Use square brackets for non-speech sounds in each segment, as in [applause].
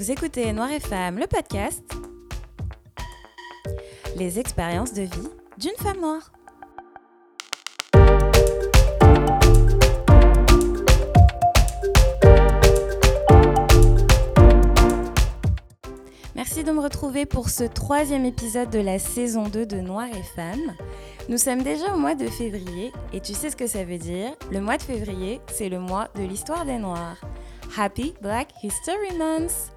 Vous écoutez Noir et Femme, le podcast. Les expériences de vie d'une femme noire. Merci de me retrouver pour ce troisième épisode de la saison 2 de Noir et Femme. Nous sommes déjà au mois de février et tu sais ce que ça veut dire? Le mois de février, c'est le mois de l'histoire des Noirs. Happy Black History Month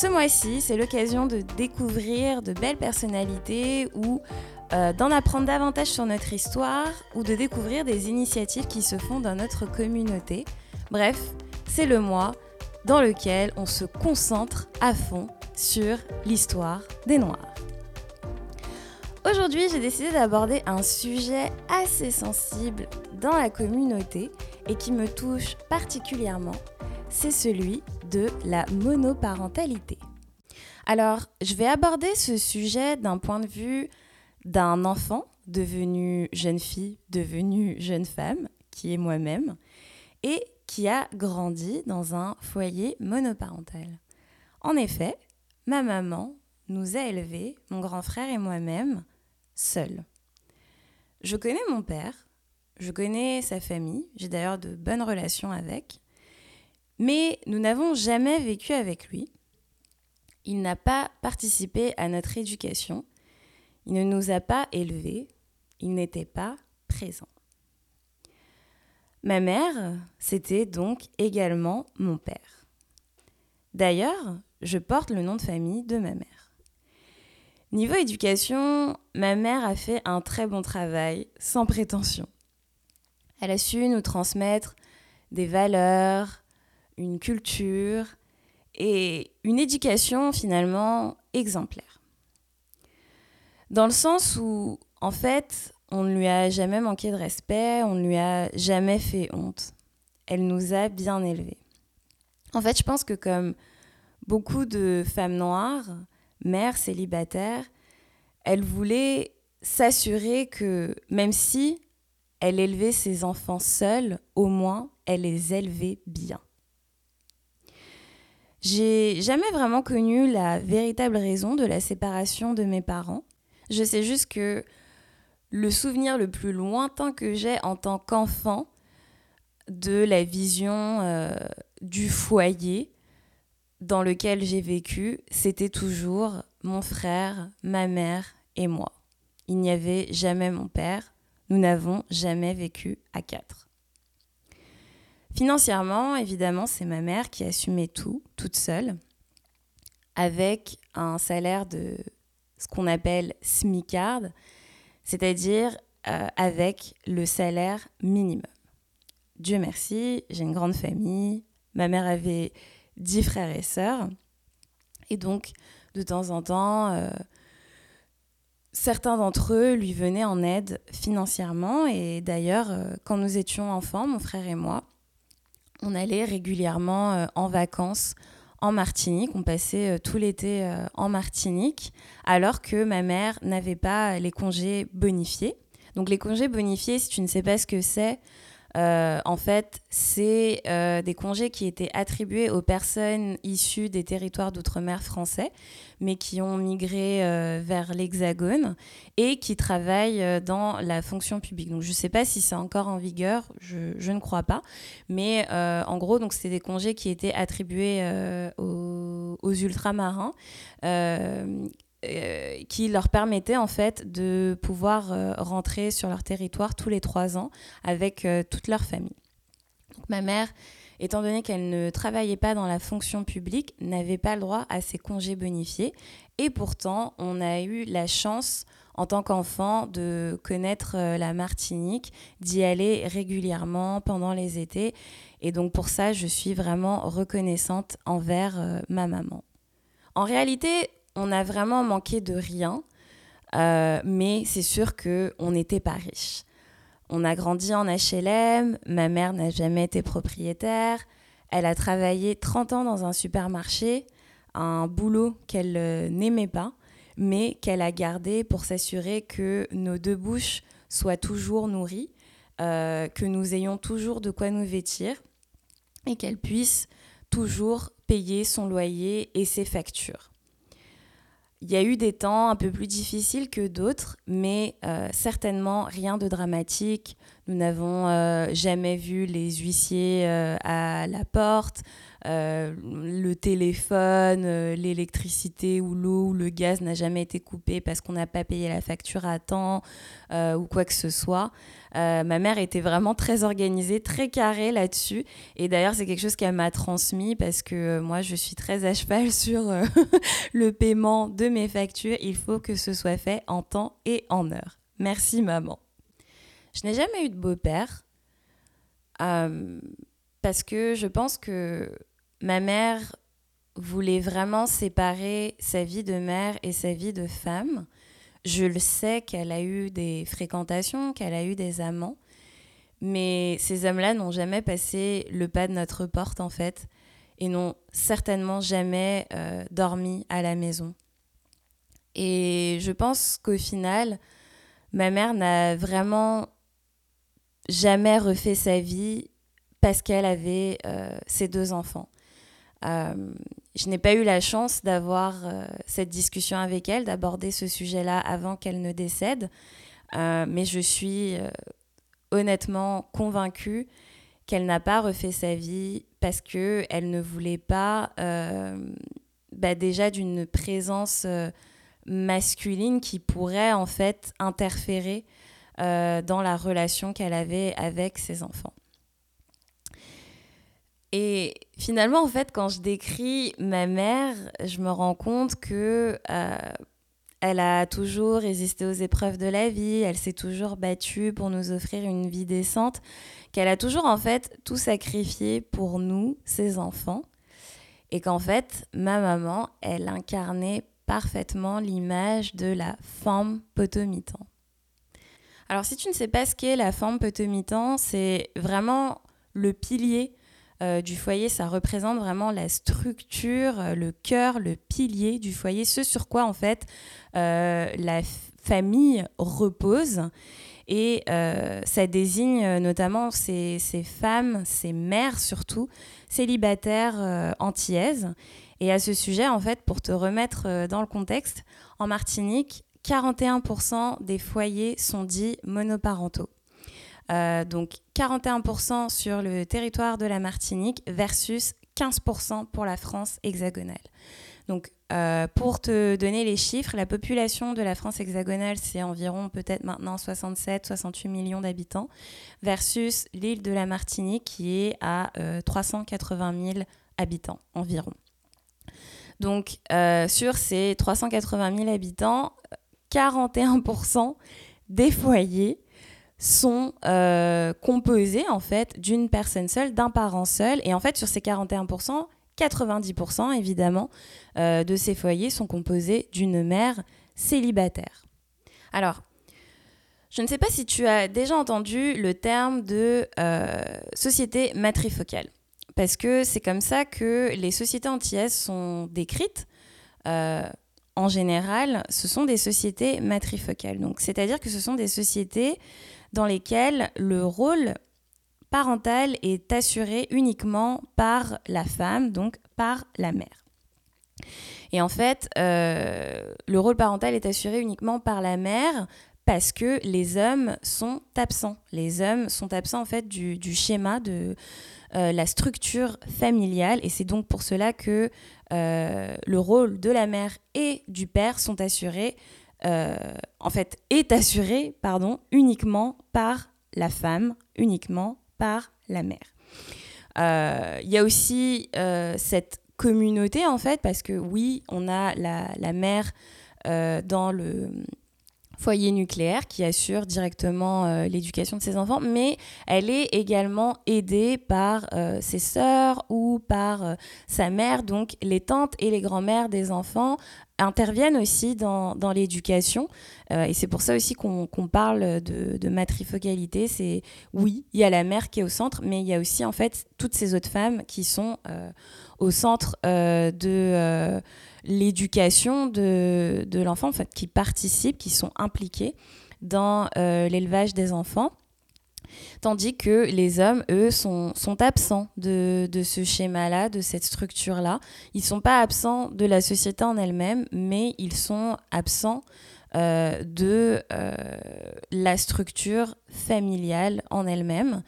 Ce mois-ci, c'est l'occasion de découvrir de belles personnalités ou euh, d'en apprendre davantage sur notre histoire ou de découvrir des initiatives qui se font dans notre communauté. Bref, c'est le mois dans lequel on se concentre à fond sur l'histoire des Noirs. Aujourd'hui, j'ai décidé d'aborder un sujet assez sensible dans la communauté et qui me touche particulièrement, c'est celui de la monoparentalité. Alors, je vais aborder ce sujet d'un point de vue d'un enfant devenu jeune fille, devenu jeune femme, qui est moi-même, et qui a grandi dans un foyer monoparental. En effet, ma maman nous a élevés, mon grand frère et moi-même, seuls. Je connais mon père, je connais sa famille, j'ai d'ailleurs de bonnes relations avec, mais nous n'avons jamais vécu avec lui. Il n'a pas participé à notre éducation, il ne nous a pas élevés, il n'était pas présent. Ma mère, c'était donc également mon père. D'ailleurs, je porte le nom de famille de ma mère. Niveau éducation, ma mère a fait un très bon travail, sans prétention. Elle a su nous transmettre des valeurs, une culture et une éducation finalement exemplaire. Dans le sens où, en fait, on ne lui a jamais manqué de respect, on ne lui a jamais fait honte. Elle nous a bien élevés. En fait, je pense que comme beaucoup de femmes noires, mères célibataires, elles voulaient s'assurer que même si elle élevait ses enfants seule, au moins elle les élevait bien. J'ai jamais vraiment connu la véritable raison de la séparation de mes parents. Je sais juste que le souvenir le plus lointain que j'ai en tant qu'enfant de la vision euh, du foyer dans lequel j'ai vécu, c'était toujours mon frère, ma mère et moi. Il n'y avait jamais mon père. Nous n'avons jamais vécu à quatre. Financièrement, évidemment, c'est ma mère qui assumait tout, toute seule, avec un salaire de ce qu'on appelle SMICARD, c'est-à-dire euh, avec le salaire minimum. Dieu merci, j'ai une grande famille. Ma mère avait dix frères et sœurs. Et donc, de temps en temps, euh, certains d'entre eux lui venaient en aide financièrement. Et d'ailleurs, euh, quand nous étions enfants, mon frère et moi, on allait régulièrement en vacances en Martinique. On passait euh, tout l'été euh, en Martinique, alors que ma mère n'avait pas les congés bonifiés. Donc les congés bonifiés, si tu ne sais pas ce que c'est, euh, en fait, c'est des congés qui étaient attribués aux personnes issues des territoires d'outre-mer français, mais qui ont migré vers l'Hexagone et qui travaillent dans la fonction publique. Donc, je ne sais pas si c'est encore en vigueur, je, ne crois pas, mais en gros, donc c'était des congés qui étaient attribués aux, ultramarins. Euh, qui leur permettait en fait de pouvoir euh, rentrer sur leur territoire tous les trois ans avec euh, toute leur famille. Ma mère, étant donné qu'elle ne travaillait pas dans la fonction publique, n'avait pas le droit à ses congés bonifiés. Et pourtant, on a eu la chance en tant qu'enfant de connaître la Martinique, d'y aller régulièrement pendant les étés. Et donc pour ça, je suis vraiment reconnaissante envers ma maman. En réalité, on a vraiment manqué de rien, euh, mais c'est sûr qu'on n'était pas riche. On a grandi en HLM, ma mère n'a jamais été propriétaire, elle a travaillé 30 ans dans un supermarché, un boulot qu'elle euh, n'aimait pas, mais qu'elle a gardé pour s'assurer que nos deux bouches soient toujours nourries, euh, que nous ayons toujours de quoi nous vêtir et qu'elle puisse toujours payer son loyer et ses factures. Il y a eu des temps un peu plus difficiles que d'autres, mais euh, certainement rien de dramatique. Nous n'avons euh, jamais vu les huissiers euh, à la porte, le téléphone, l'électricité ou l'eau ou le gaz n'a jamais été coupé parce qu'on n'a pas payé la facture à temps ou quoi que ce soit. Euh, ma mère était vraiment très organisée, très carrée là-dessus. Et d'ailleurs, c'est quelque chose qu'elle m'a transmis parce que euh, moi, je suis très à cheval [laughs] sur euh, le paiement de mes factures. Il faut que ce soit fait en temps et en heure. Merci, maman. Je n'ai jamais eu de beau-père parce que je pense que ma mère voulait vraiment séparer sa vie de mère et sa vie de femme. Je le sais qu'elle a eu des fréquentations, qu'elle a eu des amants, mais ces hommes-là n'ont jamais passé le pas de notre porte en fait, et n'ont certainement jamais euh, dormi à la maison. Et je pense qu'au final, ma mère n'a vraiment jamais refait sa vie parce qu'elle avait euh, ses deux enfants. Euh, je n'ai pas eu la chance d'avoir euh, cette discussion avec elle, d'aborder ce sujet-là avant qu'elle ne décède, mais je suis honnêtement convaincue qu'elle n'a pas refait sa vie parce qu'elle ne voulait pas bah déjà d'une présence masculine qui pourrait en fait interférer dans la relation qu'elle avait avec ses enfants. Et finalement, en fait, quand je décris ma mère, je me rends compte que euh, elle a toujours résisté aux épreuves de la vie, elle s'est toujours battue pour nous offrir une vie décente, qu'elle a toujours en fait tout sacrifié pour nous, ses enfants, et qu'en fait, ma maman, elle incarnait parfaitement l'image de la femme potomitan. Alors si tu ne sais pas ce qu'est la femme potomitan, c'est vraiment le pilier euh, du foyer, ça représente vraiment la structure, euh, le cœur, le pilier du foyer, ce sur quoi en fait euh, la famille repose. Et ça désigne notamment ces, ces, femmes, ces mères surtout, célibataires antillaises. Et à ce sujet, en fait, pour te remettre dans le contexte, en Martinique, 41% des foyers sont dits monoparentaux. Euh, donc 41% sur le territoire de la Martinique versus 15% pour la France hexagonale. Donc euh, pour te donner les chiffres, la population de la France hexagonale, c'est environ peut-être maintenant 67-68 millions d'habitants, versus l'île de la Martinique qui est à 380 euh, 000 habitants environ. Donc sur ces 380 000 habitants, 41% des foyers sont euh, composés en fait d'une personne seule, d'un parent seul. Et en fait, sur ces 41%, 90% évidemment euh, de ces foyers sont composés d'une mère célibataire. Alors, je ne sais pas si tu as déjà entendu le terme de euh, société matrifocale, parce que c'est comme ça que les sociétés antillaises sont décrites. En général, ce sont des sociétés matrifocales. Donc, c'est-à-dire que ce sont des sociétés dans lesquelles le rôle parental est assuré uniquement par la femme, donc par la mère. Et en fait, euh, le rôle parental est assuré uniquement par la mère parce que les hommes sont absents. Les hommes sont absents en fait du, schéma de euh, la structure familiale et c'est donc pour cela que euh, le rôle de la mère et du père sont assurés euh, en fait, est assuré pardon, uniquement par la femme, uniquement par la mère. Il y a aussi cette communauté, en fait, parce que oui, on a la mère dans le foyer nucléaire qui assure directement l'éducation de ses enfants, mais elle est également aidée par ses sœurs ou par sa mère, donc les tantes et les grands-mères des enfants interviennent aussi dans, dans l'éducation. Euh, et c'est pour ça aussi qu'on parle de, de matrifocalité. C'est oui, il y a la mère qui est au centre, mais il y a aussi en fait toutes ces autres femmes qui sont euh, au centre euh, de l'éducation de, de l'enfant, en fait, qui participent, qui sont impliquées dans l'élevage des enfants. Tandis que les hommes, eux, sont, absents de, de ce schéma-là, de cette structure-là. Ils ne sont pas absents de la société en elle-même, mais ils sont absents euh, de euh, la structure familiale en elle-même.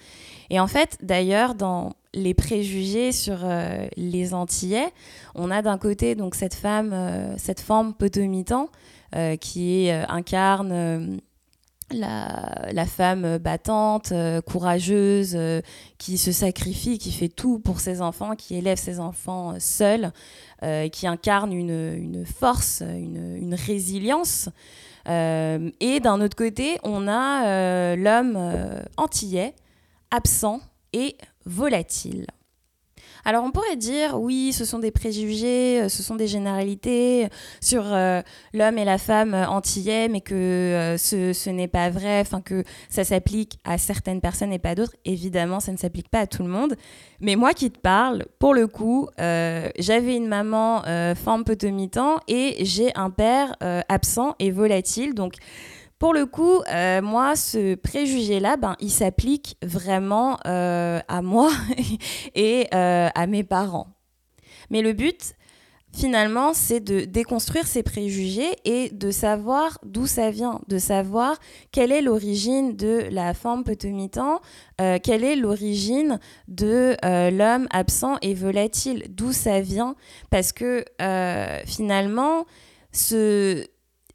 Et en fait, d'ailleurs, dans les préjugés sur euh, les Antillais, on a d'un côté donc cette femme, cette forme potomitan qui incarne la, femme battante, courageuse, qui se sacrifie, qui fait tout pour ses enfants, qui élève ses enfants seule, euh, qui incarne une, force, une, résilience. Euh, et d'un autre côté, on a euh, l'homme antillais, absent et volatile. Alors on pourrait dire, oui, ce sont des préjugés, euh, ce sont des généralités sur euh, l'homme et la femme antillais, mais que euh, ce, n'est pas vrai, enfin que ça s'applique à certaines personnes et pas d'autres. Évidemment, ça ne s'applique pas à tout le monde. Mais moi qui te parle, pour le coup, j'avais une maman femme potomitan et j'ai un père absent et volatile. Donc pour le coup, euh, moi, ce préjugé-là, ben, il s'applique vraiment euh, à moi [laughs] et euh, à mes parents. Mais le but, finalement, c'est de déconstruire ces préjugés et de savoir d'où ça vient, de savoir quelle est l'origine de la forme potomitan, quelle est l'origine de l'homme absent et volatile, d'où ça vient, parce que finalement, ce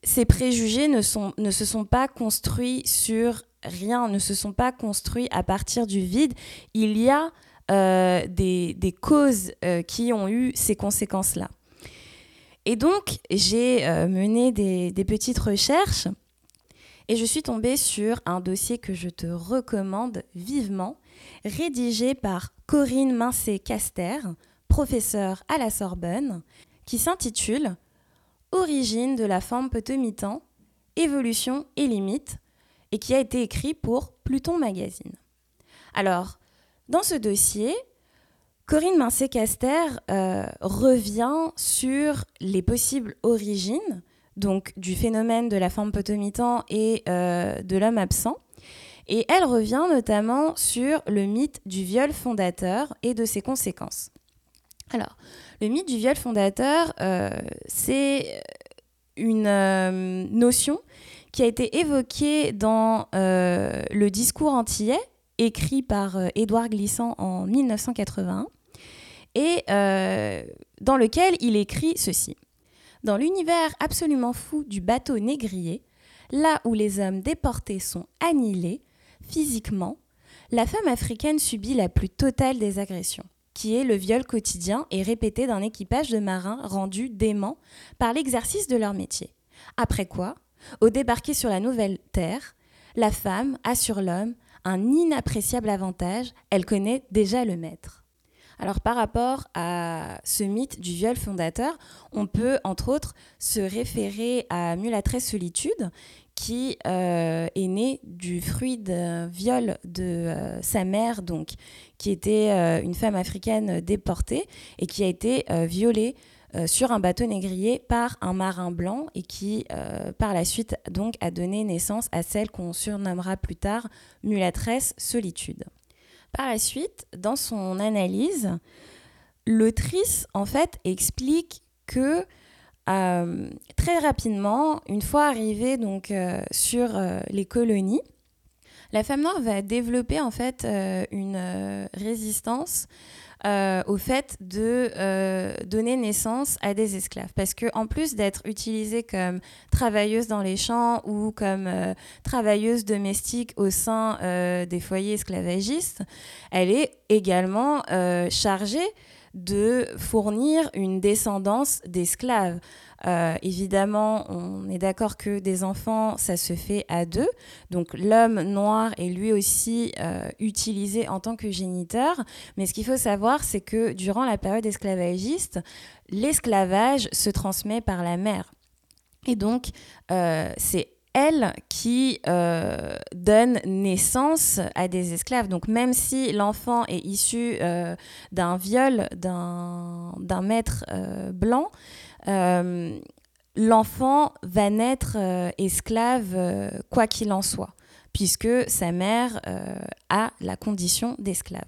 ces préjugés ne, se sont pas construits sur rien, ne se sont pas construits à partir du vide. Il y a euh, des, causes euh, qui ont eu ces conséquences-là. Et donc, j'ai euh, mené des, des, petites recherches et je suis tombée sur un dossier que je te recommande vivement, rédigé par Corinne Mincé-Caster, professeure à la Sorbonne, qui s'intitule Origine de la forme potomitan, évolution et limites, et qui a été écrit pour Pluton Magazine. Alors, dans ce dossier, Corinne Mincé-Caster euh, revient sur les possibles origines donc du phénomène de la forme potomitan et euh, de l'homme absent. Et elle revient notamment sur le mythe du viol fondateur et de ses conséquences. Alors, le mythe du viol fondateur, euh, c'est une euh, notion qui a été évoquée dans euh, le discours antillais, écrit par Édouard Glissant en 1981, et dans lequel il écrit ceci. Dans l'univers absolument fou du bateau négrier, là où les hommes déportés sont annihilés, physiquement, la femme africaine subit la plus totale des agressions qui est le viol quotidien et répété d'un équipage de marins rendus déments par l'exercice de leur métier. Après quoi, au débarquer sur la nouvelle terre, la femme a sur l'homme un inappréciable avantage, elle connaît déjà le maître. Alors par rapport à ce mythe du viol fondateur, on peut entre autres se référer à Mulatresse Solitude, qui euh, est né du fruit d'un viol de euh, sa mère, donc, qui était euh, une femme africaine déportée et qui a été violée sur un bateau négrier par un marin blanc et qui, par la suite, donc, a donné naissance à celle qu'on surnommera plus tard mulatresse solitude. Par la suite, dans son analyse, l'autrice, en fait, explique que euh, très rapidement, une fois arrivée donc euh, sur euh, les colonies, la femme noire va développer en fait une résistance au fait de donner naissance à des esclaves. Parce qu'en plus d'être utilisée comme travailleuse dans les champs ou comme travailleuse domestique au sein des foyers esclavagistes, elle est également chargée de fournir une descendance d'esclaves. Euh, évidemment, on est d'accord que des enfants, ça se fait à deux. Donc l'homme noir est lui aussi euh, utilisé en tant que géniteur. Mais ce qu'il faut savoir, c'est que durant la période esclavagiste, l'esclavage se transmet par la mère. Et donc, euh, c'est elle qui euh, donne naissance à des esclaves. Donc même si l'enfant est issu euh, d'un viol d'un maître euh, blanc, l'enfant va naître esclave quoi qu'il en soit puisque sa mère a la condition d'esclave.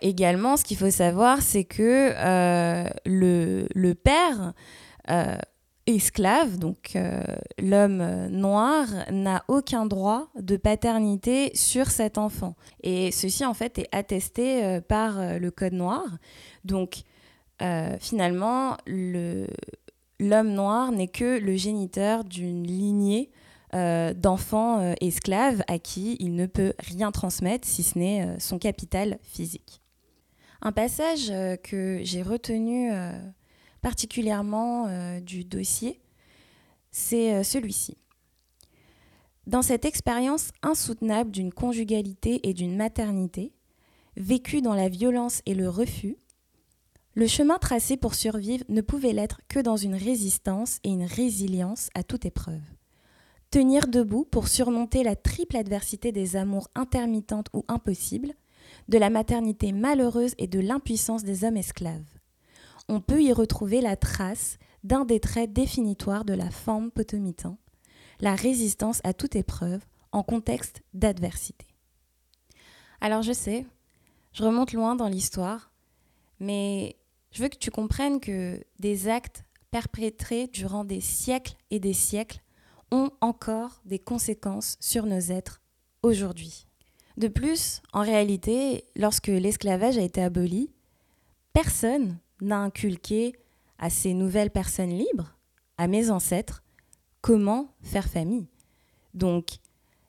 également, ce qu'il faut savoir, c'est que le, le, père esclave, donc euh, l'homme noir, n'a aucun droit de paternité sur cet enfant. Et ceci, en fait, est attesté euh, par euh, le Code noir. Donc, finalement, l'homme noir n'est que le géniteur d'une lignée d'enfants esclaves à qui il ne peut rien transmettre si ce n'est son capital physique. Un passage que j'ai retenu particulièrement euh, du dossier, c'est euh, celui-ci. Dans cette expérience insoutenable d'une conjugalité et d'une maternité, vécue dans la violence et le refus, le chemin tracé pour survivre ne pouvait l'être que dans une résistance et une résilience à toute épreuve. Tenir debout pour surmonter la triple adversité des amours intermittentes ou impossibles, de la maternité malheureuse et de l'impuissance des hommes esclaves on peut y retrouver la trace d'un des traits définitoires de la forme potomitan, la résistance à toute épreuve en contexte d'adversité. Alors je sais, je remonte loin dans l'histoire, mais je veux que tu comprennes que des actes perpétrés durant des siècles et des siècles ont encore des conséquences sur nos êtres aujourd'hui. De plus, en réalité, lorsque l'esclavage a été aboli, personne n'a inculqué à ces nouvelles personnes libres, à mes ancêtres, comment faire famille. Donc,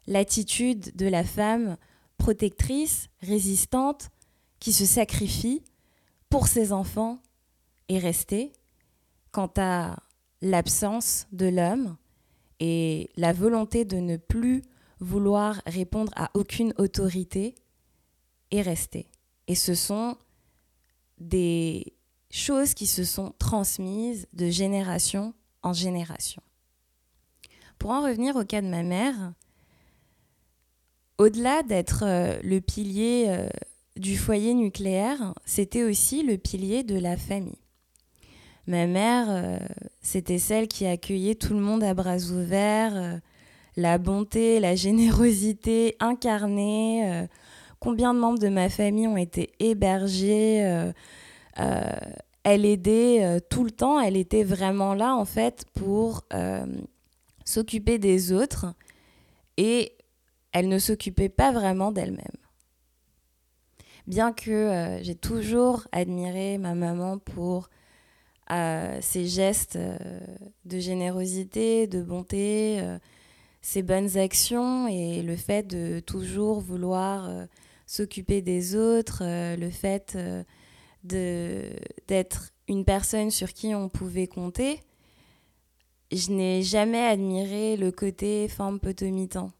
l'attitude de la femme protectrice, résistante, qui se sacrifie pour ses enfants est restée. Quant à l'absence de l'homme et la volonté de ne plus vouloir répondre à aucune autorité est restée. Et ce sont des choses qui se sont transmises de génération en génération. Pour en revenir au cas de ma mère, au-delà d'être euh, le pilier euh, du foyer nucléaire, c'était aussi le pilier de la famille. Ma mère, euh, c'était celle qui accueillait tout le monde à bras ouverts, la bonté, la générosité incarnée. combien de membres de ma famille ont été hébergés elle aidait euh, tout le temps, elle était vraiment là en fait pour euh, s'occuper des autres et elle ne s'occupait pas vraiment d'elle-même. Bien que j'ai toujours admiré ma maman pour ses gestes de générosité, de bonté, ses bonnes actions et le fait de toujours vouloir s'occuper des autres, le fait d'être une personne sur qui on pouvait compter, je n'ai jamais admiré le côté femme potomitan.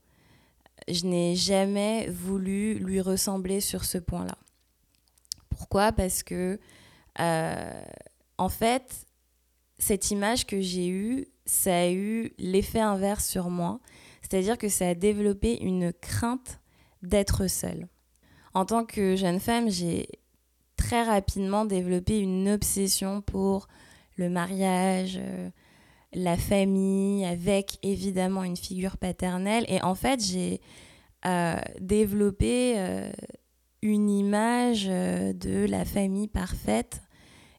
Je n'ai jamais voulu lui ressembler sur ce point-là. Pourquoi? Parce que, euh, en fait, cette image que j'ai eue, ça a eu l'effet inverse sur moi. C'est-à-dire que ça a développé une crainte d'être seule. En tant que jeune femme, j'ai très rapidement développé une obsession pour le mariage, euh, la famille, avec évidemment une figure paternelle. Et en fait, j'ai euh, développé euh, une image de la famille parfaite,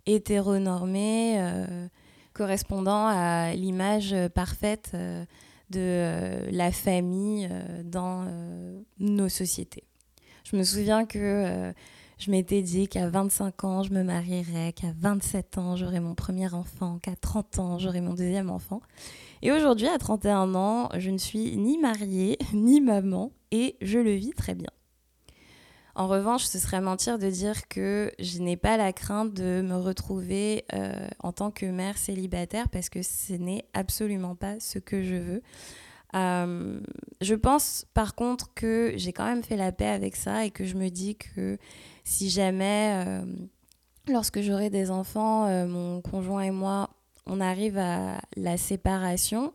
hétéronormée, correspondant à l'image parfaite de la famille dans nos sociétés. Je me souviens que je m'étais dit qu'à 25 ans, je me marierais, qu'à 27 ans, j'aurais mon premier enfant, qu'à 30 ans, j'aurais mon deuxième enfant. Et aujourd'hui, à 31 ans, je ne suis ni mariée, [laughs] ni maman, et je le vis très bien. En revanche, ce serait mentir de dire que je n'ai pas la crainte de me retrouver euh, en tant que mère célibataire parce que ce n'est absolument pas ce que je veux. Euh, je pense par contre que j'ai quand même fait la paix avec ça et que je me dis que si jamais, euh, lorsque j'aurai des enfants, euh, mon conjoint et moi, on arrive à la séparation,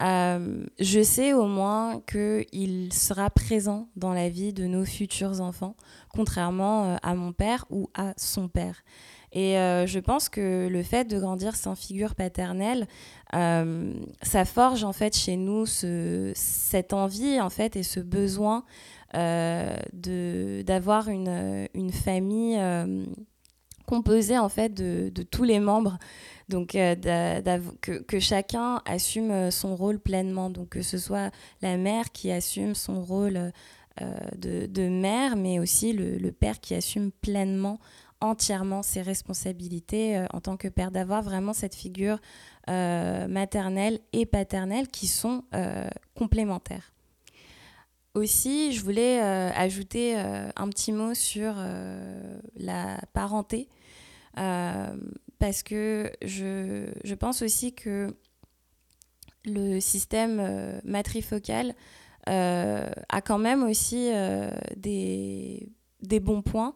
je sais au moins qu'il sera présent dans la vie de nos futurs enfants, contrairement à mon père ou à son père. Et je pense que le fait de grandir sans figure paternelle, ça forge en fait chez nous ce, cette envie en fait et ce besoin d'avoir une, une, famille composée en fait de, de tous les membres donc, euh, que, chacun assume euh, son rôle pleinement. Donc, que ce soit la mère qui assume son rôle euh, de, mère, mais aussi le, père qui assume pleinement, entièrement ses responsabilités en tant que père. D'avoir vraiment cette figure maternelle et paternelle qui sont complémentaires. Aussi, je voulais ajouter un petit mot sur la parenté parce que je, pense aussi que le système euh, matrifocal euh, a quand même aussi euh, des, bons points,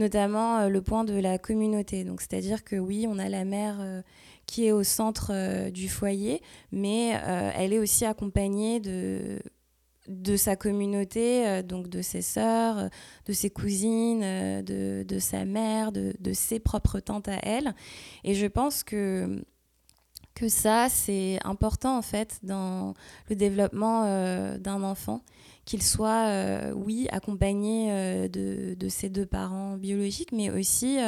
notamment le point de la communauté. Donc, c'est-à-dire que oui, on a la mère qui est au centre du foyer, mais elle est aussi accompagnée de de sa communauté, euh, donc de ses sœurs, euh, de ses cousines, euh, de, de sa mère, de, de, ses propres tantes à elle. Et je pense que, que ça, c'est important en fait dans le développement d'un enfant, qu'il soit, oui, accompagné de, de, ses deux parents biologiques, mais aussi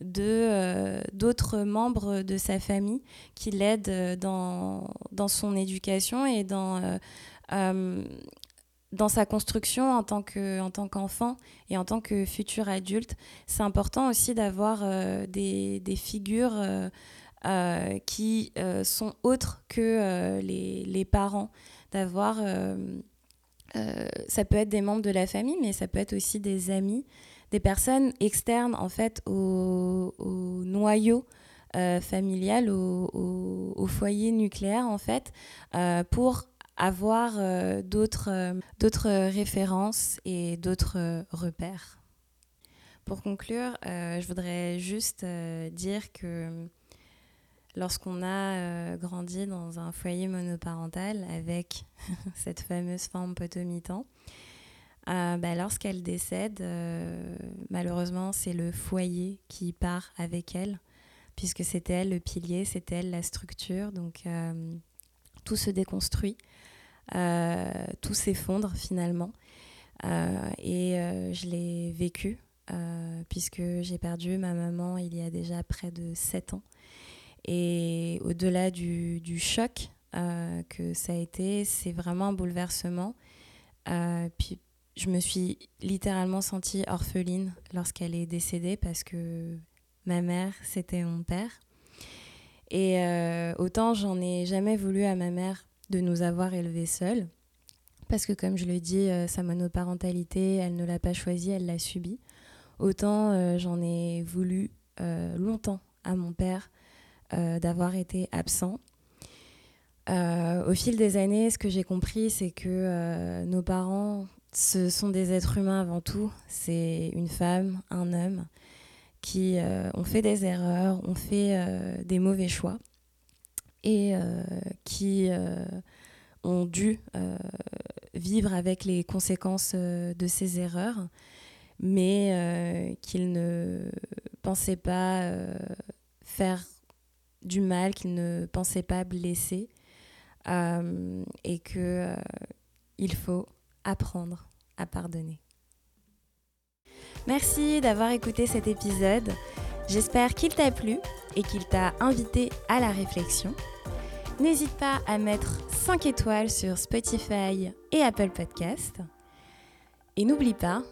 de d'autres membres de sa famille qui l'aident dans, dans son éducation et dans euh, dans sa construction en tant en qu'enfant et en tant que futur adulte, c'est important aussi d'avoir euh, des, des, figures euh, qui sont autres que les, les, parents, d'avoir ça peut être des membres de la famille, mais ça peut être aussi des amis, des personnes externes en fait au, au noyau familial, au, foyer nucléaire en fait, pour avoir euh, d'autres euh, références et d'autres euh, repères. Pour conclure, je voudrais juste dire que lorsqu'on a grandi dans un foyer monoparental avec [laughs] cette fameuse forme potomitan, bah, lorsqu'elle décède, malheureusement, c'est le foyer qui part avec elle, puisque c'était elle le pilier, c'était elle la structure. Donc, tout se déconstruit. Euh, tout s'effondre finalement. Euh, et euh, je l'ai vécu puisque j'ai perdu ma maman il y a déjà près de 7 ans. Et au-delà du, choc que ça a été, c'est vraiment un bouleversement. puis je me suis littéralement sentie orpheline lorsqu'elle est décédée parce que ma mère, c'était mon père. Et autant j'en ai jamais voulu à ma mère de nous avoir élevés seuls. Parce que comme je le dis, euh, sa monoparentalité, elle ne l'a pas choisie, elle l'a subie. Autant euh, j'en ai voulu euh, longtemps à mon père d'avoir été absent. au fil des années, ce que j'ai compris, c'est que nos parents, ce sont des êtres humains avant tout. C'est une femme, un homme qui ont fait des erreurs, ont fait des mauvais choix et euh, qui euh, ont dû euh, vivre avec les conséquences de ces erreurs, mais qu'ils ne pensaient pas faire du mal, qu'ils ne pensaient pas blesser, et que il faut apprendre à pardonner. Merci d'avoir écouté cet épisode. J'espère qu'il t'a plu et qu'il t'a invité à la réflexion. N'hésite pas à mettre 5 étoiles sur Spotify et Apple Podcast. Et n'oublie pas,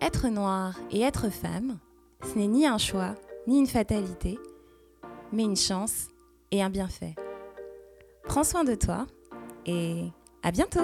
être noir et être femme, ce n'est ni un choix, ni une fatalité, mais une chance et un bienfait. Prends soin de toi et à bientôt